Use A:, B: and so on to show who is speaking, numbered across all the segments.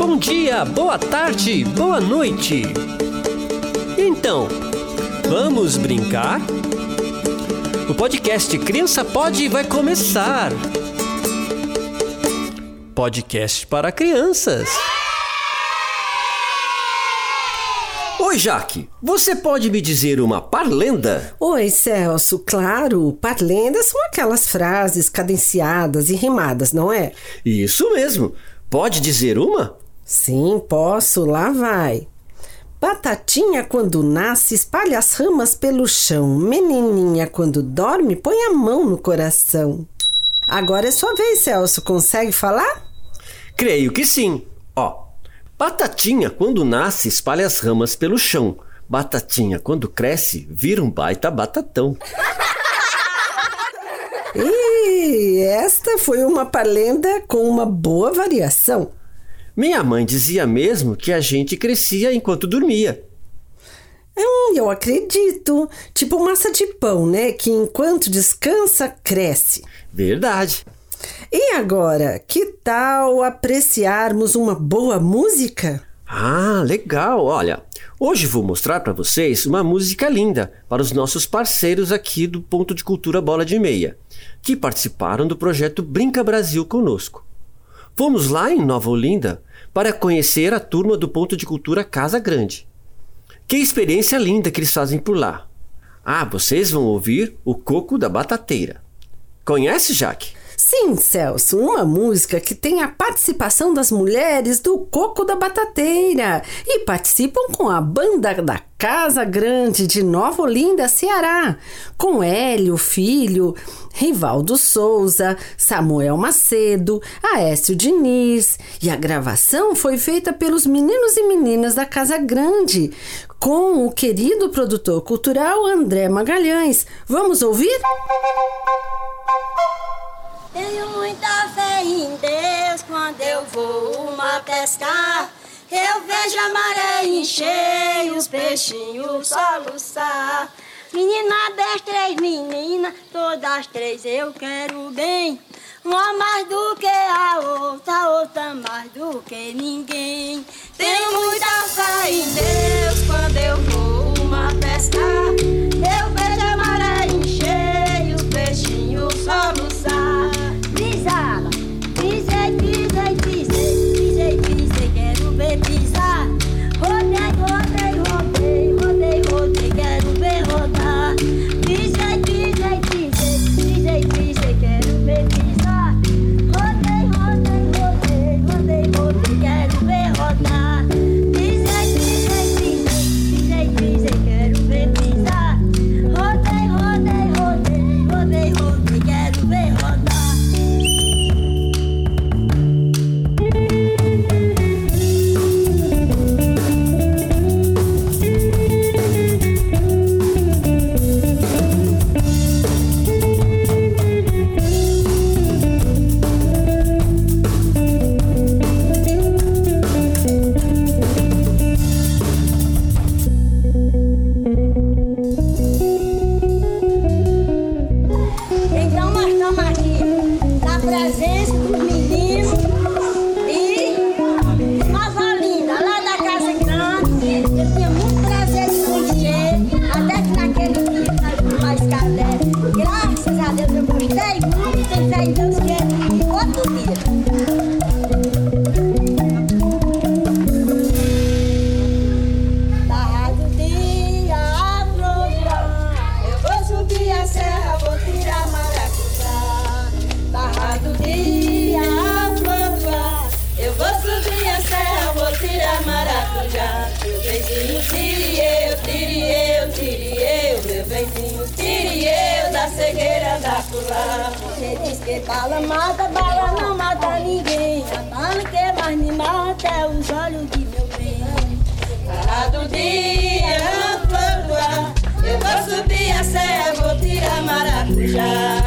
A: Bom dia, boa tarde, boa noite. Então, vamos brincar? O podcast Criança Pode vai começar. Podcast para crianças. Oi, Jaque. Você pode me dizer uma parlenda?
B: Oi, Celso. Claro, parlendas são aquelas frases cadenciadas e rimadas, não é?
A: Isso mesmo. Pode dizer uma?
B: Sim, posso. Lá vai. Batatinha, quando nasce, espalha as ramas pelo chão. Menininha, quando dorme, põe a mão no coração. Agora é sua vez, Celso. Consegue falar?
A: Creio que sim. Ó, batatinha, quando nasce, espalha as ramas pelo chão. Batatinha, quando cresce, vira um baita batatão.
B: E esta foi uma parlenda com uma boa variação.
A: Minha mãe dizia mesmo que a gente crescia enquanto dormia.
B: Hum, eu acredito. Tipo massa de pão, né? Que enquanto descansa, cresce.
A: Verdade.
B: E agora, que tal apreciarmos uma boa música?
A: Ah, legal. Olha, hoje vou mostrar para vocês uma música linda para os nossos parceiros aqui do Ponto de Cultura Bola de Meia, que participaram do projeto Brinca Brasil conosco. Vamos lá em Nova Olinda para conhecer a turma do Ponto de Cultura Casa Grande. Que experiência linda que eles fazem por lá. Ah, vocês vão ouvir o Coco da Batateira. Conhece, Jaque?
B: Sim, Celso, uma música que tem a participação das mulheres do Coco da Batateira e participam com a banda da Casa Grande de Nova Olinda, Ceará, com Hélio Filho, Rivaldo Souza, Samuel Macedo, Aécio Diniz. E a gravação foi feita pelos meninos e meninas da Casa Grande, com o querido produtor cultural André Magalhães. Vamos ouvir?
C: Tenho muita fé em Deus quando eu vou uma pescar. Eu vejo a maré encher, os peixinhos soluçar. Menina das três meninas, todas três eu quero bem. Uma mais do que a outra, outra mais do que ninguém. Tenho muita fé em Deus quando eu vou uma pescar. Pleasure.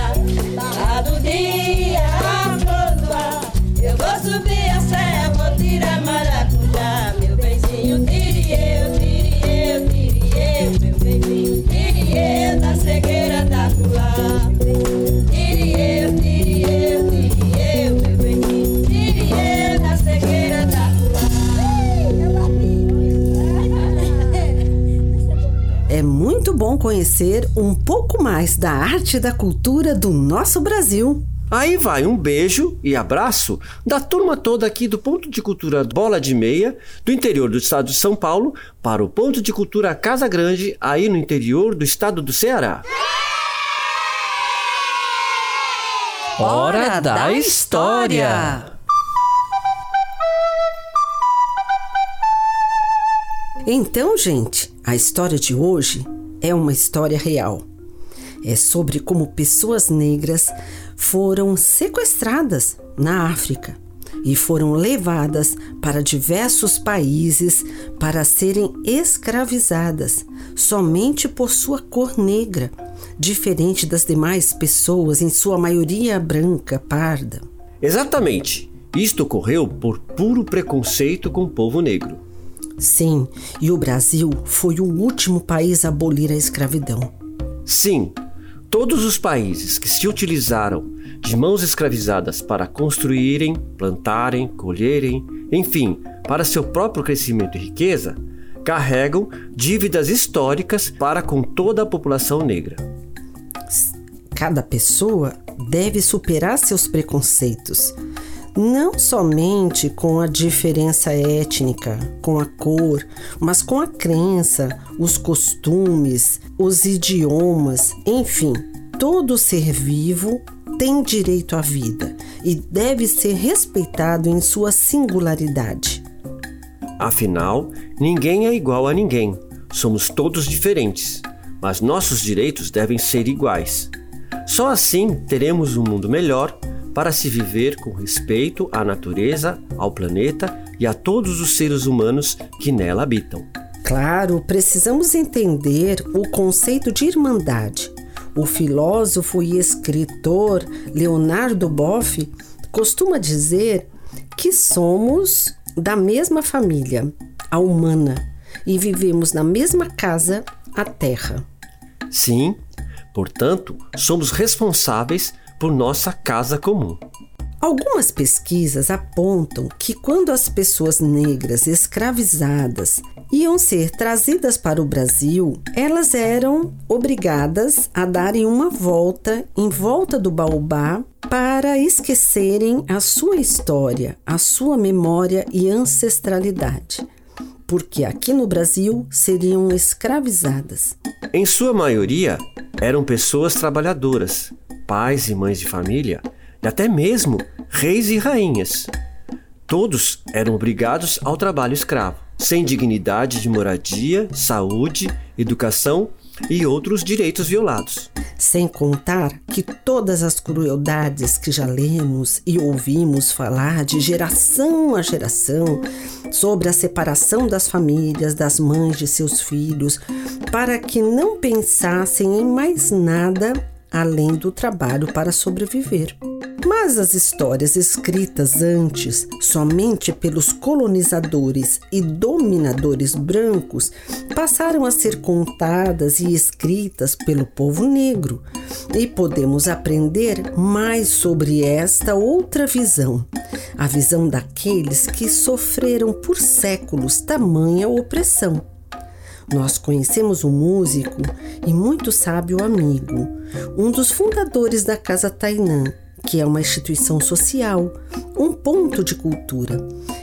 C: Conhecer
B: um pouco mais da arte e da cultura do nosso Brasil.
A: Aí vai um beijo e abraço da turma toda aqui do Ponto de Cultura Bola de Meia, do interior do estado de São Paulo, para o Ponto de Cultura Casa Grande, aí no interior do estado do Ceará.
B: Hora da História! Então, gente, a história de hoje é uma história real. É sobre como pessoas negras foram sequestradas na África e foram levadas para diversos países para serem escravizadas somente por sua cor negra, diferente das demais pessoas, em sua maioria branca, parda.
A: Exatamente. Isto ocorreu por puro preconceito com o povo negro.
B: Sim, e o Brasil foi o último país a abolir a escravidão.
A: Sim, todos os países que se utilizaram de mãos escravizadas para construírem, plantarem, colherem, enfim, para seu próprio crescimento e riqueza, carregam dívidas históricas para com toda a população negra.
B: Cada pessoa deve superar seus preconceitos não somente com a diferença étnica, com a cor, mas com a crença, os costumes, os idiomas, enfim, todo ser vivo tem direito à vida e deve ser respeitado em sua singularidade.
A: Afinal, ninguém é igual a ninguém. Somos todos diferentes, mas nossos direitos devem ser iguais. Só assim teremos um mundo melhor para se viver com respeito à natureza, ao planeta e a todos os seres humanos que nela habitam.
B: Claro, precisamos entender o conceito de irmandade. O filósofo e escritor Leonardo Boff costuma dizer que somos da mesma família, a humana, e vivemos na mesma casa, a Terra.
A: Sim, portanto, somos responsáveis por nossa casa comum.
B: Algumas pesquisas apontam que quando as pessoas negras escravizadas iam ser trazidas para o Brasil, elas eram obrigadas a darem uma volta em volta do baobá para esquecerem a sua história, a sua memória e ancestralidade. Porque aqui no Brasil seriam escravizadas.
A: Em sua maioria, eram pessoas trabalhadoras pais e mães de família e até mesmo reis e rainhas. Todos eram obrigados ao trabalho escravo, sem dignidade de moradia, saúde, educação e outros direitos violados.
B: Sem contar que todas as crueldades que já lemos e ouvimos falar de geração a geração sobre a separação das famílias, das mães de seus filhos, para que não pensassem em mais nada além do trabalho para sobreviver. Mas as histórias escritas antes somente pelos colonizadores e dominadores brancos passaram a ser contadas e escritas pelo povo negro, e podemos aprender mais sobre esta outra visão, a visão daqueles que sofreram por séculos tamanha opressão. Nós conhecemos um músico e muito sábio amigo, um dos fundadores da Casa Tainã, que é uma instituição social, um ponto de cultura,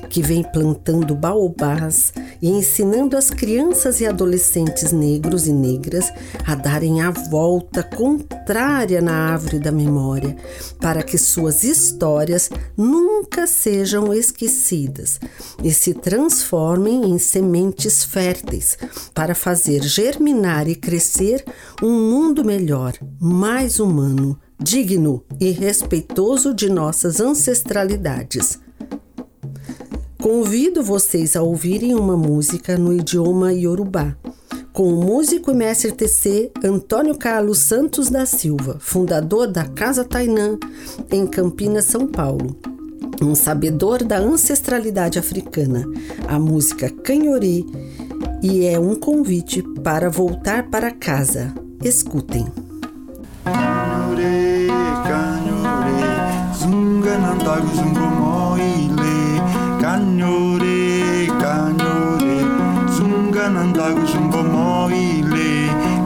B: que vem plantando baobás e ensinando as crianças e adolescentes negros e negras a darem a volta contrária na árvore da memória, para que suas histórias nunca sejam esquecidas e se transformem em sementes férteis para fazer germinar e crescer um mundo melhor, mais humano digno e respeitoso de nossas ancestralidades. Convido vocês a ouvirem uma música no idioma iorubá, com o músico e mestre TC Antônio Carlos Santos da Silva, fundador da Casa Tainã, em Campinas, São Paulo. Um sabedor da ancestralidade africana, a música Canhori, e é um convite para voltar para casa. Escutem.
D: Kanyore, kanyore Zunga nandagu zumbo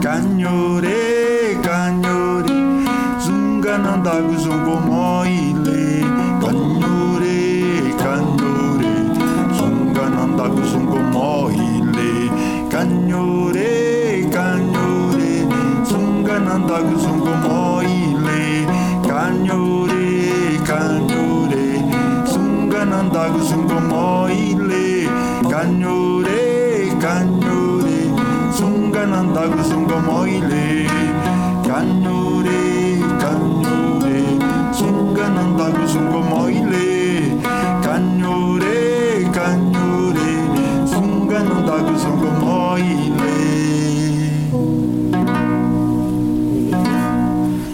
D: Cagnore, cagnore, zunga nandagu zungo moile. Cagnore, cagnore, zunga nandagu zungo moile. Cagnore, cagnore, zunga nandagu zungo moile. Cagnore, cagnore, zunga nandagu zungo moile. Cagnore, zunga nandagu zungo moile. Cagnore, cagnore, zunga nandagu zungo moile. Cagnore, cagnore, zunga nandagu zungo moile.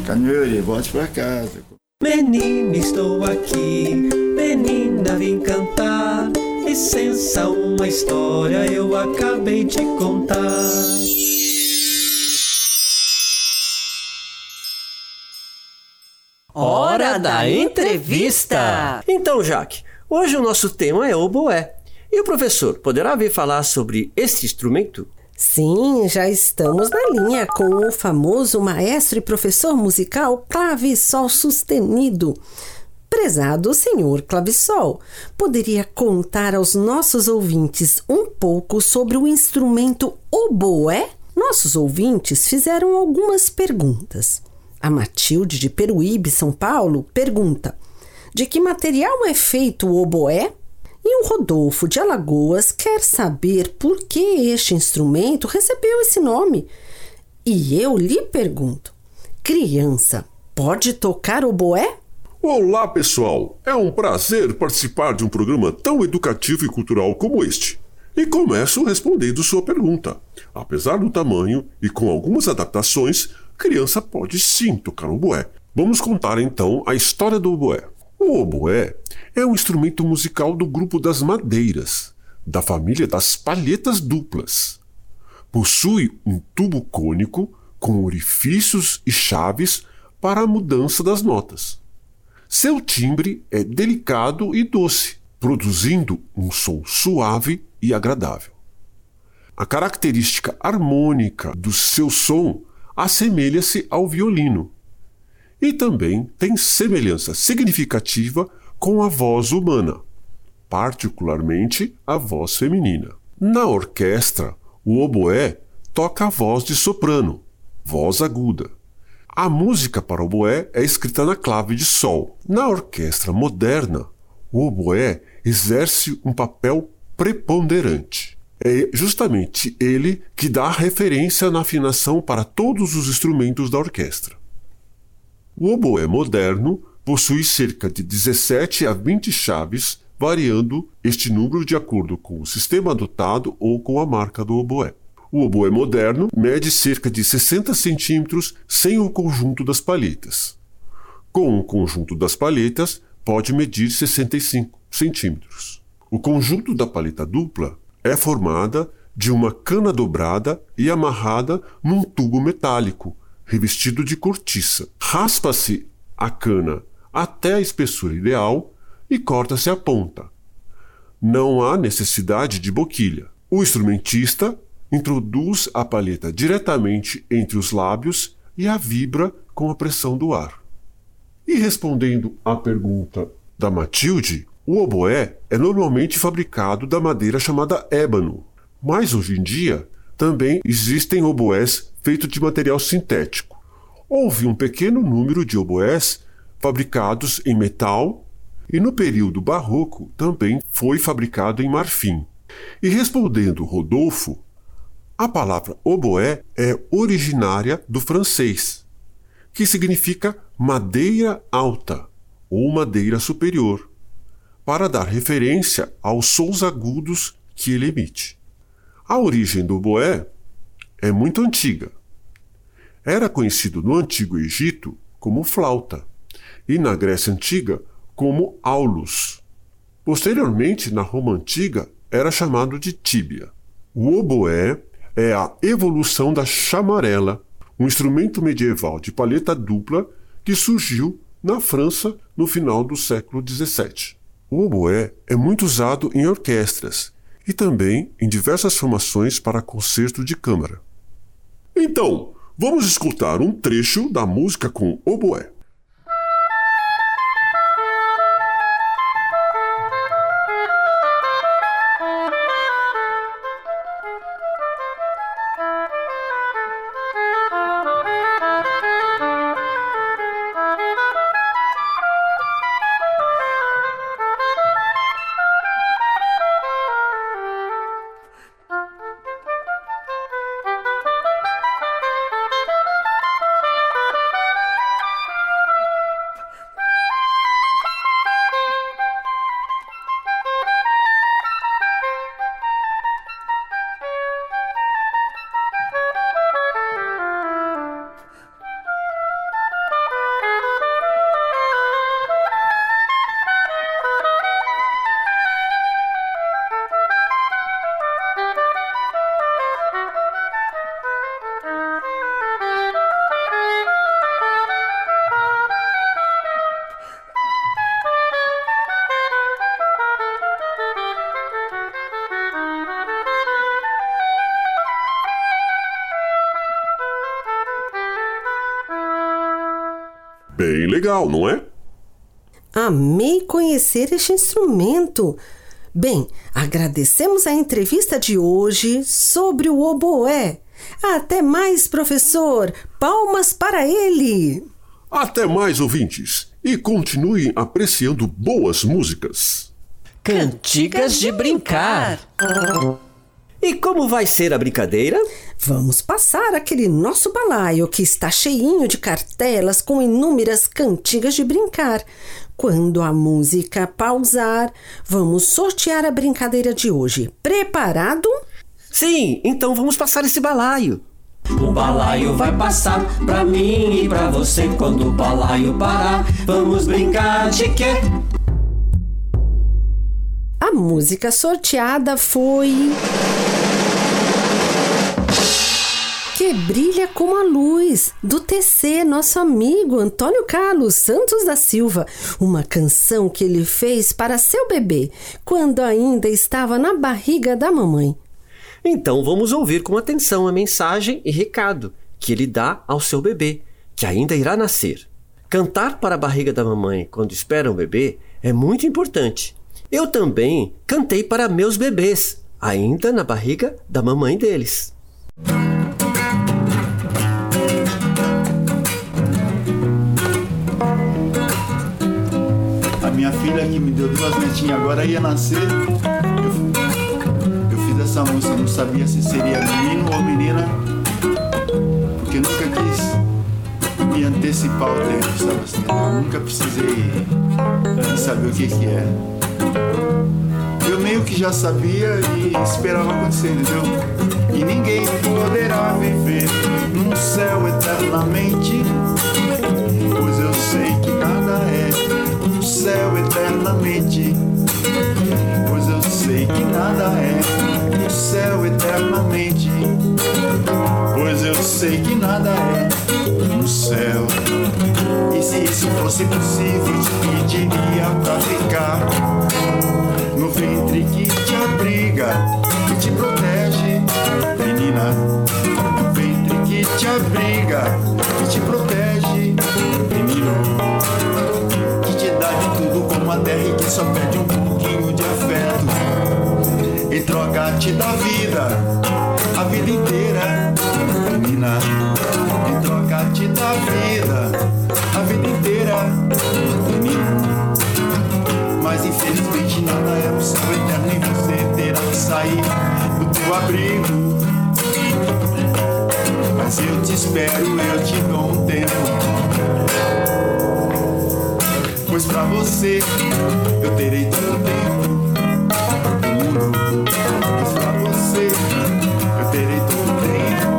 D: Cagnore, volte pra casa.
A: Menina, estou aqui, menina, vim cantar. Licença, uma história eu acabei de contar.
B: Hora da entrevista!
A: Então, Jaque, hoje o nosso tema é oboé. E o professor poderá vir falar sobre esse instrumento?
B: Sim, já estamos na linha com o famoso maestro e professor musical Clavissol Sustenido. Prezado senhor Clavissol, poderia contar aos nossos ouvintes um pouco sobre o instrumento oboé? Nossos ouvintes fizeram algumas perguntas. A Matilde de Peruíbe, São Paulo, pergunta: De que material é feito o oboé? E o Rodolfo de Alagoas quer saber por que este instrumento recebeu esse nome. E eu lhe pergunto: criança pode tocar oboé?
E: Olá, pessoal! É um prazer participar de um programa tão educativo e cultural como este. E começo respondendo sua pergunta. Apesar do tamanho e com algumas adaptações, criança pode sim tocar oboé. Vamos contar então a história do oboé. O oboé é um instrumento musical do grupo das madeiras, da família das palhetas duplas. Possui um tubo cônico com orifícios e chaves para a mudança das notas. Seu timbre é delicado e doce, produzindo um som suave e agradável. A característica harmônica do seu som assemelha-se ao violino e também tem semelhança significativa com a voz humana, particularmente a voz feminina. Na orquestra, o oboé toca a voz de soprano, voz aguda. A música para oboé é escrita na clave de sol. Na orquestra moderna, o oboé exerce um papel preponderante. É justamente ele que dá referência na afinação para todos os instrumentos da orquestra. O oboé moderno possui cerca de 17 a 20 chaves, variando este número de acordo com o sistema adotado ou com a marca do oboé. O oboé moderno mede cerca de 60 centímetros sem o conjunto das palhetas. Com o conjunto das palhetas, pode medir 65 centímetros. O conjunto da palheta dupla é formada de uma cana dobrada e amarrada num tubo metálico, revestido de cortiça. Raspa-se a cana até a espessura ideal e corta-se a ponta. Não há necessidade de boquilha. O instrumentista introduz a palheta diretamente entre os lábios e a vibra com a pressão do ar. E respondendo à pergunta da Matilde, o oboé é normalmente fabricado da madeira chamada ébano, mas hoje em dia também existem oboés feitos de material sintético. Houve um pequeno número de oboés fabricados em metal e no período barroco também foi fabricado em marfim. E respondendo Rodolfo, a palavra oboé é originária do francês, que significa madeira alta ou madeira superior, para dar referência aos sons agudos que ele emite. A origem do oboé é muito antiga. Era conhecido no Antigo Egito como flauta e na Grécia Antiga como aulos. Posteriormente, na Roma Antiga, era chamado de tíbia. O oboé é a evolução da chamarela, um instrumento medieval de palheta dupla que surgiu na França no final do século XVII. O oboé é muito usado em orquestras e também em diversas formações para concerto de câmara. Então, vamos escutar um trecho da música com oboé. Bem legal, não é?
B: Amei conhecer este instrumento. Bem, agradecemos a entrevista de hoje sobre o oboé. Até mais, professor! Palmas para ele!
E: Até mais, ouvintes, e continuem apreciando boas músicas.
A: Cantigas de brincar. E como vai ser a brincadeira?
B: Vamos passar aquele nosso balaio que está cheinho de cartelas com inúmeras cantigas de brincar. Quando a música pausar, vamos sortear a brincadeira de hoje. Preparado?
A: Sim, então vamos passar esse balaio.
F: O balaio vai passar pra mim e pra você quando o balaio parar. Vamos brincar de quê?
B: A música sorteada foi. Brilha como a luz, do TC, nosso amigo Antônio Carlos Santos da Silva. Uma canção que ele fez para seu bebê, quando ainda estava na barriga da mamãe.
A: Então vamos ouvir com atenção a mensagem e recado que ele dá ao seu bebê, que ainda irá nascer. Cantar para a barriga da mamãe quando espera um bebê é muito importante. Eu também cantei para meus bebês, ainda na barriga da mamãe deles.
D: Que me deu duas netinhas agora ia nascer. Eu, eu fiz essa música, não sabia se seria menino ou menina. Porque nunca quis me antecipar ao tempo, sabe assim? Eu nunca precisei saber o que que é. Eu meio que já sabia e esperava acontecer, entendeu? E ninguém poderá viver num céu eternamente. Céu eternamente. Pois eu sei que nada é um céu eternamente. Pois eu sei que nada é um céu. E se isso fosse possível, te pediria pra ficar no ventre que te abriga, que te protege, menina. No ventre que te abriga, que te protege, só pede um pouquinho de afeto. Em troca te dá vida, a vida inteira, menina. Em troca te dá vida, a vida inteira, menino. Mas infelizmente nada é céu eterno e você terá que sair do teu abrigo. Mas eu te espero, eu te dou um tempo. Pois pra você eu terei todo o tempo do mundo. Pois pra você eu terei todo o tempo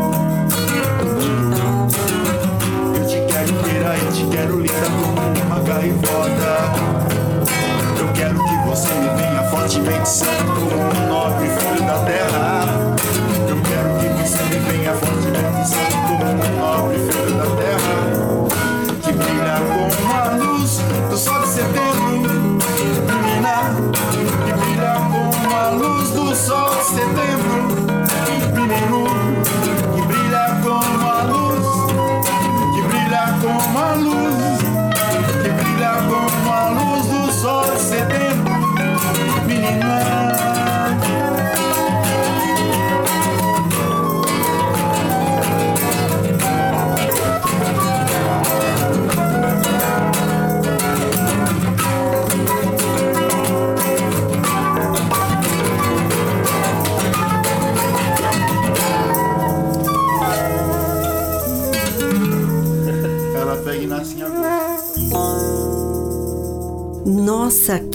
D: do mundo. Eu te quero inteira, eu te quero linda como uma gaivota. Eu quero que você me venha fortemente santo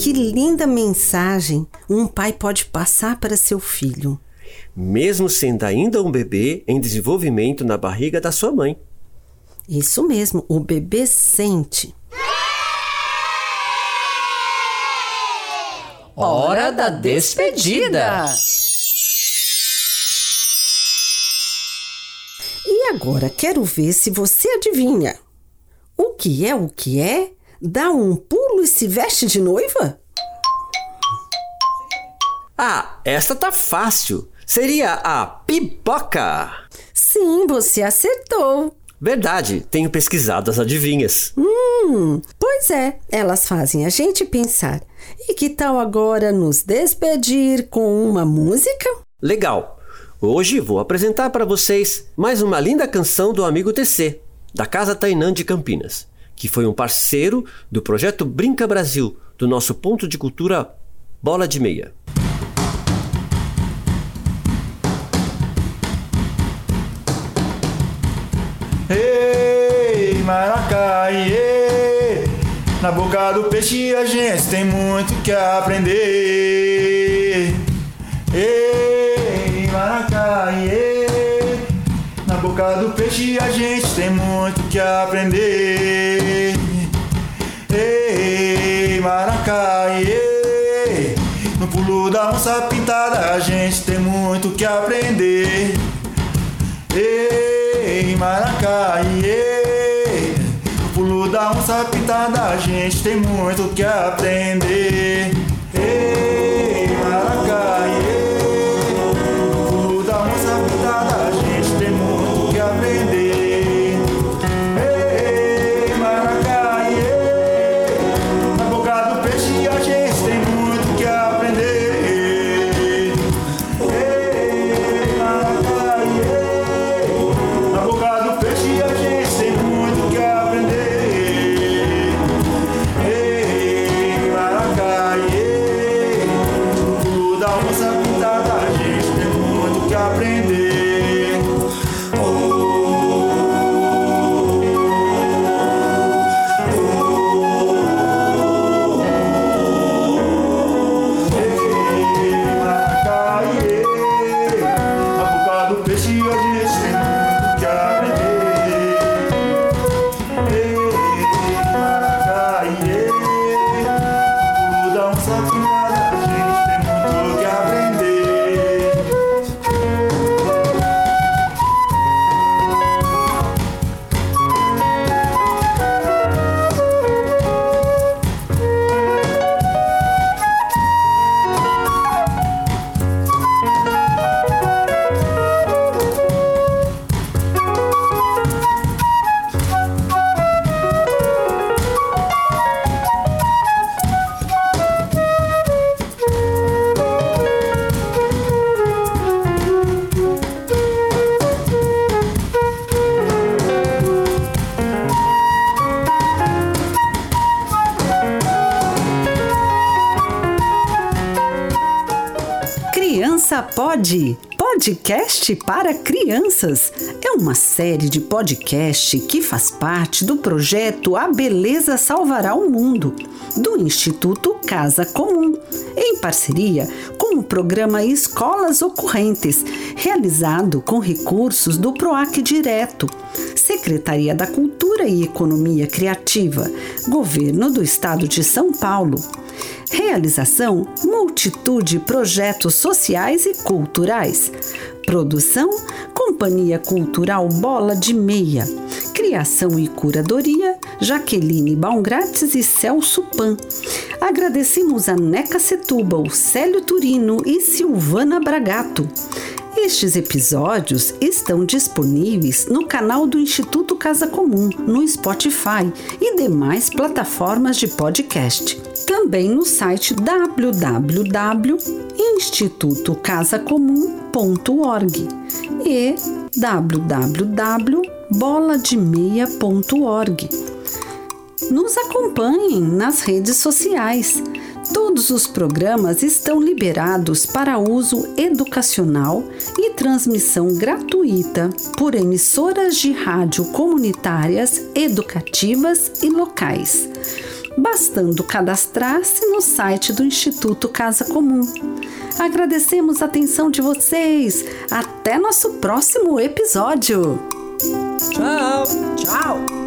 D: que
B: linda mensagem um pai pode passar para seu filho.
A: Mesmo sendo ainda um bebê em desenvolvimento na barriga da sua mãe.
B: Isso mesmo, o bebê sente.
F: Hora da despedida!
B: E agora quero ver se você adivinha. O que é o que é? Dá um pulo e se veste de noiva?
A: Ah, essa tá fácil. Seria a pipoca.
B: Sim, você acertou.
A: Verdade, tenho pesquisado as adivinhas.
B: Hum, pois é, elas fazem a gente pensar. E que tal agora nos despedir com uma música?
A: Legal. Hoje vou apresentar para vocês mais uma linda canção do amigo TC, da Casa Tainã de Campinas, que foi um parceiro do projeto Brinca Brasil, do nosso ponto de cultura Bola de Meia.
D: Ei, Maracaiê, na boca do peixe a gente tem muito que aprender. Ei, Maracaiê, na boca do peixe a gente tem muito que aprender. Ei, Maracaiê, no pulo da onça pintada a gente tem muito que aprender. Ei, Maracaiê, no pulo da onça pintada a gente tem muito que aprender. Ei,
B: Pode. Podcast para crianças. É uma série de podcast que faz parte do projeto A Beleza Salvará o Mundo, do Instituto Casa Comum, em parceria o programa Escolas Ocorrentes, realizado com recursos do PROAC Direto, Secretaria da Cultura e Economia Criativa, Governo do Estado de São Paulo. Realização: multitude de projetos sociais e culturais. Produção: Companhia Cultural Bola de Meia. Criação e curadoria: Jaqueline Baumgrates e Celso Pan. Agradecemos a Neca Setúbal, Célio Turino e Silvana Bragato. Estes episódios estão disponíveis no canal do Instituto Casa Comum, no Spotify e demais plataformas de podcast. Também no site www.institutocasacomum.org e www.bolademeia.org. Nos acompanhem nas redes sociais. Todos os programas estão liberados para uso educacional e transmissão gratuita por emissoras de rádio comunitárias, educativas e locais. bastando cadastrar-se no site do Instituto Casa Comum. Agradecemos a atenção de vocês. Até nosso próximo episódio.
A: Tchau!